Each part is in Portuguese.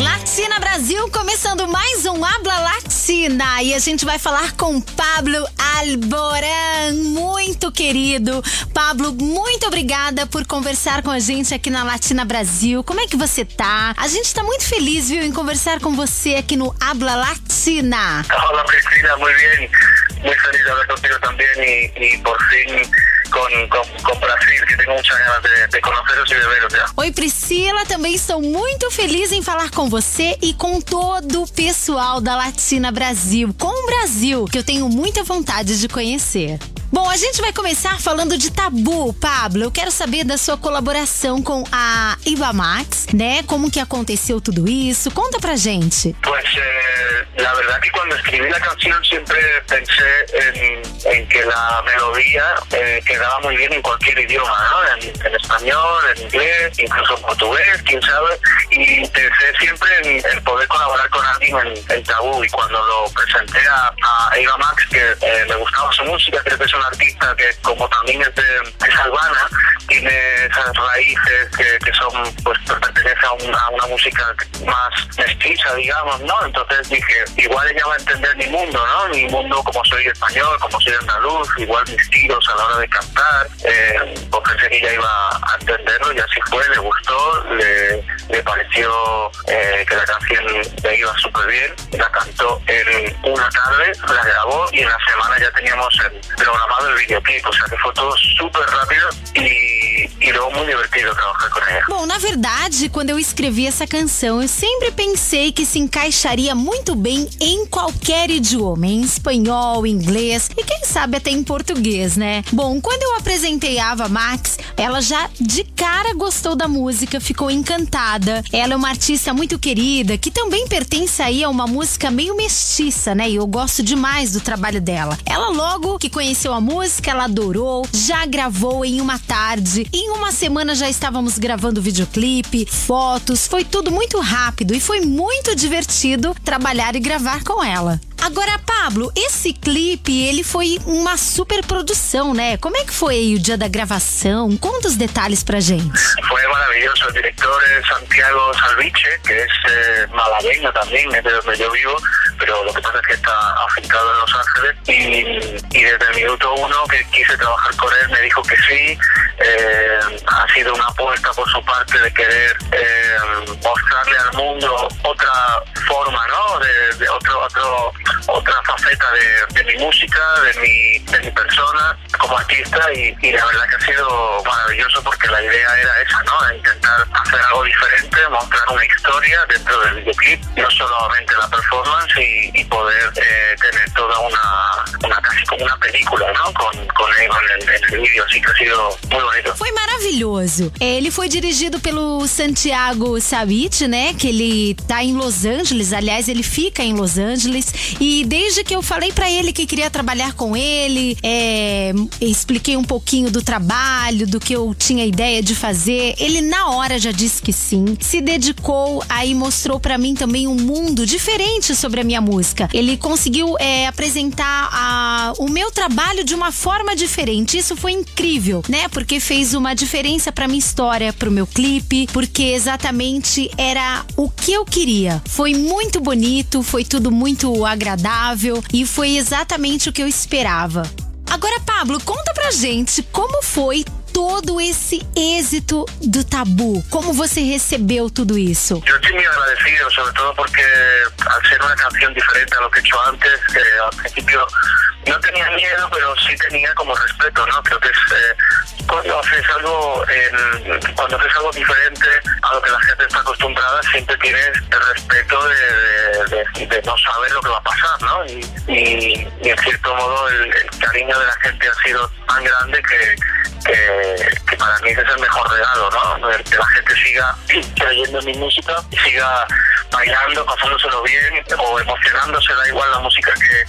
Latina Brasil, começando mais um Habla Latina. E a gente vai falar com Pablo Alboran, muito querido. Pablo, muito obrigada por conversar com a gente aqui na Latina Brasil. Como é que você tá? A gente tá muito feliz, viu, em conversar com você aqui no Habla Latina. Hola Cristina, muy bien. Muy feliz de hablar contigo también y, y por fin con, con, con Brasil, que tengo muchas ganas de, de conoceros y de veros ya. Oi, Priscila, também estou muito feliz em falar com você e com todo o pessoal da Latina Brasil, com o Brasil, que eu tenho muita vontade de conhecer. Bom, a gente vai começar falando de tabu, Pablo. Eu quero saber da sua colaboração com a Ibamax, né? Como que aconteceu tudo isso? Conta pra gente. Pues eh, la verdad que cuando escribí la canción siempre pensé en, que la melodía eh, quedaba muy bien en cualquier idioma, ¿no? En, español, en inglés, incluso en portugués, quién sabe. Y pensé siempre en, en poder colaborar con alguien en, en Tabú. Y cuando lo presenté a, a Eva Max, que eh, me gustaba su música, creo que es una artista que como también es, de, es albana, tiene esas raíces que, que son, pues pertenece a, un- a una música más mestiza, digamos, ¿no? Entonces dije, igual ella va a entender mi mundo, ¿no? Mi mundo como soy español, como soy andaluz, igual mis tiros a la hora de cantar, eh, pues pensé que ella iba a entenderlo y así fue, le gustó, le, le pareció eh, que la canción le iba súper bien, la cantó en una tarde, la grabó y en la semana ya teníamos el- programado el videoclip, o sea que fue todo súper rápido y luego muy divertido trabajar con ella. Bom, na verdade, quando eu escrevi essa canção, eu sempre pensei que se encaixaria muito bem em qualquer idioma, em espanhol, inglês e quem sabe até em português, né? Bom, quando eu apresentei a Ava Max, ela já de cara gostou da música, ficou encantada. Ela é uma artista muito querida, que também pertence aí a uma música meio mestiça, né? E eu gosto demais do trabalho dela. Ela logo que conheceu a música, ela adorou, já gravou em uma tarde. Em uma semana já estávamos gravando videoclipe, fotos, foi tudo muito rápido e foi muito divertido trabalhar e gravar com ela. Agora, Pablo, esse clipe, ele foi uma super produção, né? Como é que foi o dia da gravação? Conta os detalhes pra gente. Fue maravilloso. El director es Santiago Salviche, que eh, malagueño también, es de donde yo vivo, pero lo que pasa es que está afincado en Los Ángeles. Y, y desde el minuto uno que quise trabajar con él, me dijo que sí. Eh, ha sido una apuesta por su parte de querer eh, mostrarle al mundo otra forma, ¿no? De, de otro, otro, otra faceta de, de mi música, de mi, de mi persona como artista y, y la verdad que ha sido maravilloso porque la idea era esa, ¿no? Intentar hacer algo diferente, mostrar una historia dentro del videoclip, no solamente la performance y, y poder eh, tener toda una, una película, ¿no? Con, con él en, el- el vídeo, así que ha sido muy bonito. Foi maravilhoso. É, Ele foi dirigido pelo Santiago Savit, né? Que ele tá em Los Angeles. Aliás, ele fica em Los Angeles. E desde que eu falei pra ele que queria trabalhar com ele, é, expliquei um pouquinho do trabalho, do que eu tinha ideia de fazer, ele na hora já disse que sim. Se dedicou, aí mostrou pra mim também um mundo diferente sobre a minha música. Ele conseguiu é, apresentar a- meu trabalho de uma forma diferente. Isso foi incrível, né? Porque fez uma diferença pra minha história, pro meu clipe, porque exatamente era o que eu queria. Foi muito bonito, foi tudo muito agradável e foi exatamente o que eu esperava. Agora, Pablo, conta pra gente como foi todo esse êxito do tabu. Como você recebeu tudo isso? Yo estoy muy agradecido, sobre todo porque al ser una canción diferente lo que he hecho antes, que al principio no tenía miedo, pero sí tenía como respeto, ¿no? Creo que es eh, cuando haces algo, en- cuando haces algo diferente a lo que la gente está acostumbrada, siempre tienes el respeto de, no saber lo que va a pasar, ¿no? Y, en cierto modo el, cariño de la gente ha sido tan grande que, que, para mí es el mejor regalo, ¿no? Que la gente siga creyendo en mi música siga bailando, pasándoselo bien o emocionándose, da igual la música que,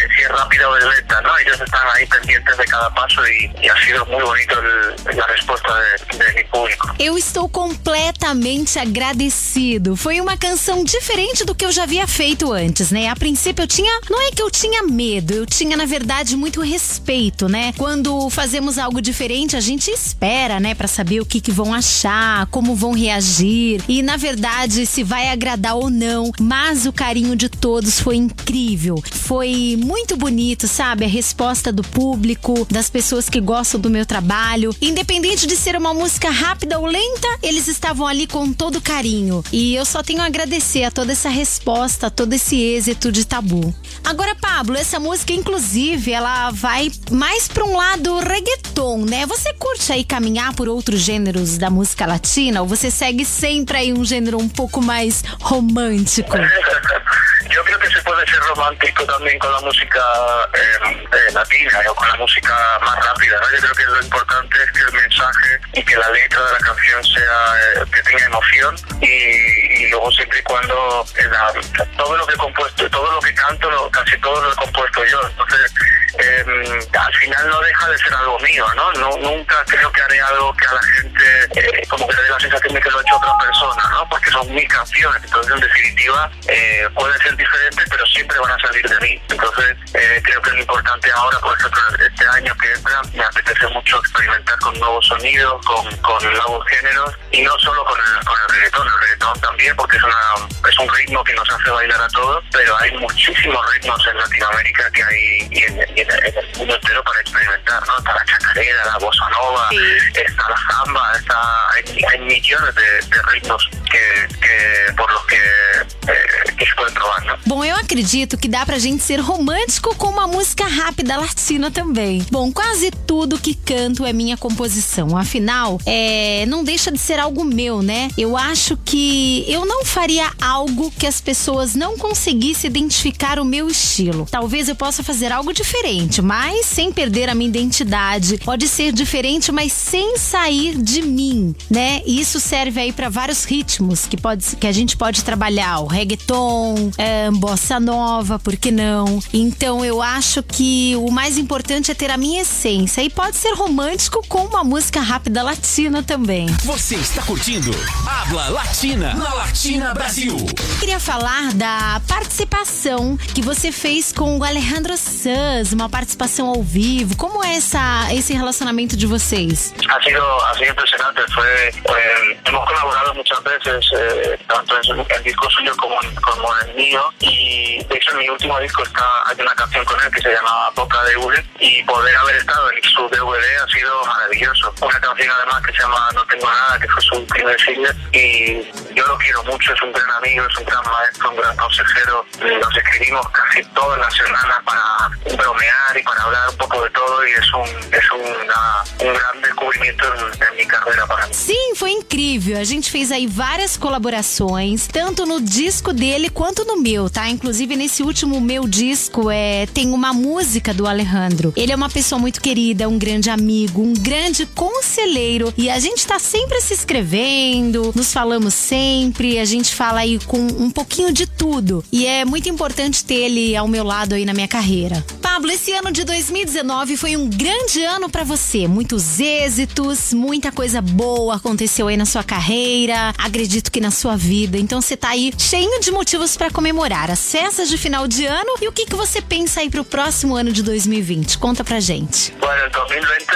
si es rápida o es lenta, ¿no? Ellos están ahí pendientes de cada paso y, ha sido muy bonito la respuesta de, de mi público. Eu estou completamente agradecido. Foi uma canção diferente do que eu já havia feito antes, né? A princípio eu tinha, não é que eu tinha medo, eu tinha na verdade muito respeito, né? Quando fazemos algo diferente, a gente espera, né, para saber o que, que vão achar, como vão reagir e na verdade se vai agradar ou não. Mas o carinho de todos foi incrível, foi muito bonito, sabe? A resposta do público, das pessoas que gostam do meu trabalho, independente de ser uma música rápida ou lenta, eles estavam ali com todo carinho. E eu só tenho a agradecer a toda essa resposta, a todo esse êxito de Tabu. Agora, Pablo, essa música inclusive, ela vai mais para um lado reggaeton, né? Você curte aí caminhar por outros gêneros da música latina ou você segue sempre aí um gênero um pouco mais romântico? Yo creo que se puede ser romántico también con la música eh, eh, latina o con la música más rápida, ¿no? Yo creo que lo importante es que el mensaje y que la letra de la canción sea eh, que tenga emoción y, luego siempre y cuando todo lo que he compuesto, todo lo que canto, casi todo lo he compuesto yo. Entonces Em, al final no deja de ser algo mío, ¿no? nunca creo que haré algo que a la gente eh, como que le dé la sensación de que lo ha hecho otra persona, ¿no? Porque son mis canciones, entonces en definitiva eh, pueden ser diferentes, pero siempre van a salir de mí. Entonces eh, creo que lo importante ahora, por ejemplo, este año que entra, me apetece mucho experimentar con nuevos sonidos, con, nuevos géneros, y no solo con el, con el reggaetón, el reggaetón también, porque es, una, es un ritmo que nos hace bailar a todos, pero hay muchísimos ritmos en Latinoamérica que hay y en en el mundo entero para experimentar, ¿no? Está la chacarera, la bossa nova, sí. está la samba, está, hay, hay millones de, de ritmos que, que, por los que, eh, que se pueden probar. Bom, eu acredito que dá pra gente ser romântico com uma música rápida latina também. Bom, quase tudo que canto é minha composição. Afinal, é, não deixa de ser algo meu, né? Eu acho que eu não faria algo que as pessoas não conseguissem identificar o meu estilo. Talvez eu possa fazer algo diferente, mas sem perder a minha identidade. Pode ser diferente, mas sem sair de mim, né? E isso serve aí para vários ritmos que, pode, que a gente pode trabalhar. O reggaeton, é, bossa nova, por que não? Então eu acho que o mais importante é ter a minha essência e pode ser romântico com uma música rápida latina também. Você está curtindo Habla Latina na Latina Brasil. Queria falar da participação que você fez com o Alejandro Sanz, uma participação ao vivo. Como é essa, esse relacionamento de vocês? Ha sido, ha sido impresionante. Fue, eh, hemos colaborado muchas veces, eh, tanto en, en disco suyo como, como en el mío. Y de hecho en mi último disco está, hay una canción con él que se llama Boca de Hule. Y poder haber estado en su DVD ha sido maravilloso. Una canción además que se llama No Tengo Nada, que fue su primer single. Y yo lo quiero mucho, es un gran amigo, es un gran maestro, un gran consejero. Nos escribimos casi todas las semanas para bromear y para hablar un poco de todo y es un, es una, un gran descubrimiento en, en mi carreira para mim. Sim, foi A gente fez aí várias colaborações, tanto no disco dele quanto no meu, tá? Inclusive nesse último meu disco é tem uma música do Alejandro. Ele é uma pessoa muito querida, um grande amigo, um grande conselheiro e a gente tá sempre se escrevendo, nos falamos sempre, a gente fala aí com um pouquinho de tudo. E é muito importante ter ele ao meu lado aí na minha carreira. Pablo, esse ano de 2019 foi um grande ano para você. Muitos êxitos, muita coisa boa aconteceu aí na sua carreira, acredito que na sua vida. Então você tá aí cheio de motivos para comemorar as festas de final de ano e o que, que você pensa aí pro próximo ano de 2020? Conta pra gente. Bueno, 2020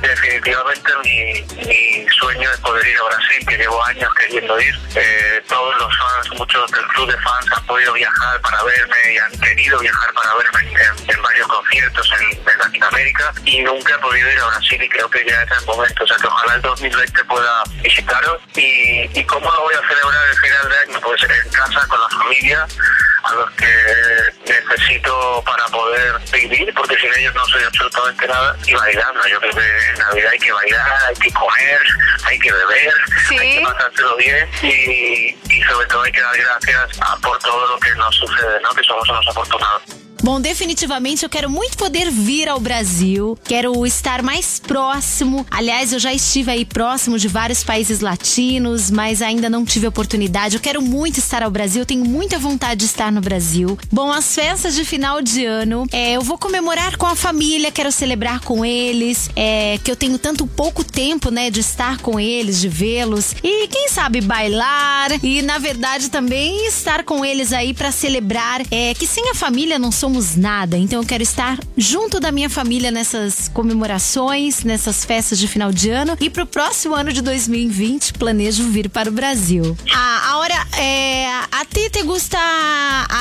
definitivamente mi, mi sueño es poder ir a Brasil, que llevo años queriendo ir. Eh, todos los fans, muchos del club de fans han podido viajar para verme y han querido viajar para verme en, en varios conciertos en, en, Latinoamérica y nunca he podido ir a Brasil y creo que ya es el momento. O sea, que ojalá el 2020 pueda visitaros. ¿Y, y cómo lo voy a celebrar el final de año? Pues en casa, con la familia, a los que necesito para poder vivir, porque sin ellos no soy absolutamente nada, y bailando. Yo creo que en Navidad hay que bailar, hay que comer, hay que beber, ¿Sí? hay que pasárselo bien y, y sobre todo hay que dar gracias a, por todo lo que nos sucede, ¿no? que somos unos afortunados. Bom, definitivamente eu quero muito poder vir ao Brasil, quero estar mais próximo. Aliás, eu já estive aí próximo de vários países latinos, mas ainda não tive oportunidade. Eu quero muito estar ao Brasil, tenho muita vontade de estar no Brasil. Bom, as festas de final de ano, é, eu vou comemorar com a família, quero celebrar com eles, é, que eu tenho tanto pouco tempo, né, de estar com eles, de vê-los. E quem sabe bailar. E na verdade também estar com eles aí para celebrar. É, que sem a família não somos nada. Então eu quero estar junto da minha família nessas comemorações, nessas festas de final de ano e pro próximo ano de 2020 planejo vir para o Brasil. Ah, agora, é, a ti te gusta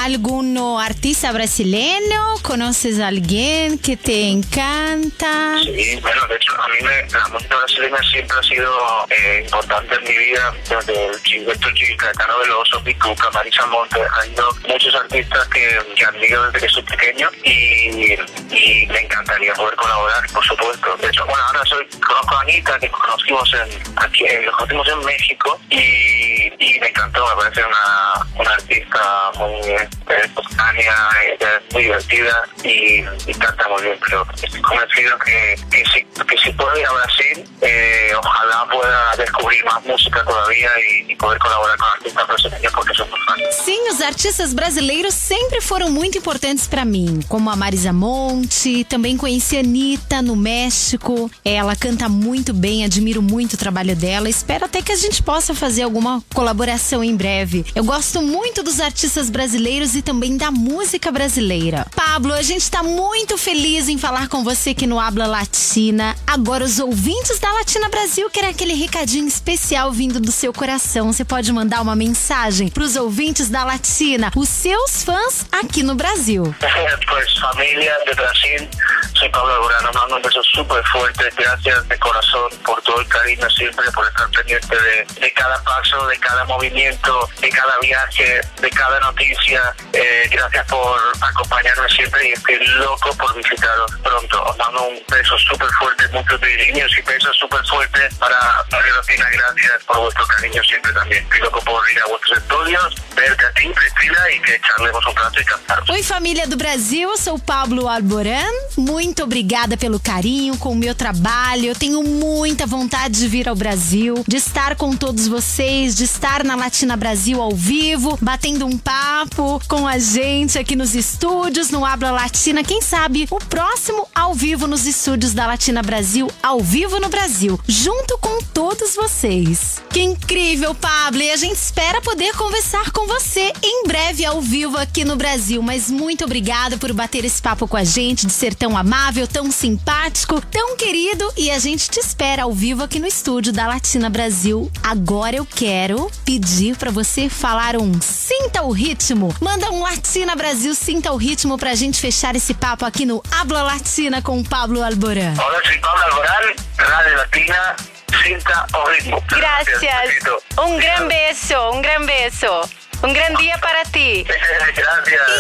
algum artista brasileiro? Conheces alguém que te encanta? Sí, bueno, de hecho, a mí me, la música brasileña siempre ha sido eh, importante en mi vida, desde el Gilberto Gil, Caetano Veloso, Picuca, Marisa Monte, ha habido muchos artistas que, que admiro desde que pequeño y, y me encantaría poder colaborar, por supuesto. De hecho, bueno, ahora soy, conozco a Anita, que conocimos en, aquí, eh, conocimos en México y, y me encantó, me parece una, una artista muy eh, espontánea, es muy divertida y, y canta muy bien, pero estoy convencido que, que, si, que si puedo ir a Brasil, eh, ojalá pueda descubrir más música todavía y, y poder colaborar con artistas brasileños porque son muy fans. Sim, os artistas brasileiros sempre foram muito importantes pra mim, como a Marisa Monte, também conheci a Anitta no México. Ela canta muito bem, admiro muito o trabalho dela. Espero até que a gente possa fazer alguma colaboração em breve. Eu gosto muito dos artistas brasileiros e também da música brasileira. Pablo, a gente tá muito feliz em falar com você aqui no Habla Latina. Agora, os ouvintes da Latina Brasil querem aquele recadinho especial vindo do seu coração. Você pode mandar uma mensagem pros ouvintes da Latina, os seus fãs aqui no Brasil. Pues familia de Brasil, soy Pablo Alborano, mando un beso súper fuerte, gracias de corazón por todo cariño siempre, por estar pendiente de, de cada paso, de cada movimiento, de cada viaje, de cada noticia, Eh, gracias por acompañarme siempre y estoy loco por visitaros pronto. Os mando un beso súper fuerte, muchos niños y besos súper fuertes para Radio Latina, gracias por vuestro cariño siempre también. Estoy loco por ir a vuestros estudios, verte a ti, Priscila, y que charlemos un rato y cantaros. Oi, família do Brasil, sou Pablo Alboran. Muito obrigada pelo carinho com o meu trabalho. Eu tenho muita vontade de vir ao Brasil, de estar com todos vocês, de estar na Latina Brasil ao vivo, batendo um papo com a gente aqui nos estúdios, no Habla Latina. Quem sabe o próximo ao vivo nos estúdios da Latina Brasil, ao vivo no Brasil, junto com todos vocês. Que incrível, Pablo! E a gente espera poder conversar com você em breve ao vivo aqui no Brasil. Mas muito obrigada por bater esse papo com a gente, de ser tão amável, tão simpático, tão querido. E a gente te espera ao vivo aqui no estúdio da Latina Brasil. Agora eu quero pedir para você falar um Sinta o Ritmo. Manda um Latina Brasil, sinta o ritmo pra gente fechar esse papo aqui no Habla Latina com o Pablo Alboran. Hola, soy Pablo Alborán, Radio Latina, cinta o ritmo. Gracias. Um gran beso, um gran beso. Um gran dia para ti.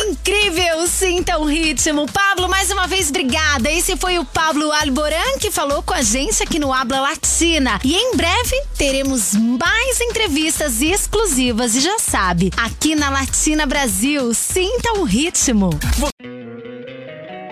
Incrível, sinta o ritmo. Pablo, mais uma vez, obrigada. Esse foi o Pablo Alboran que falou com a gente aqui no Habla Latina. E em breve teremos mais entrevistas exclusivas. E já sabe, aqui na Latina Brasil, sinta o ritmo.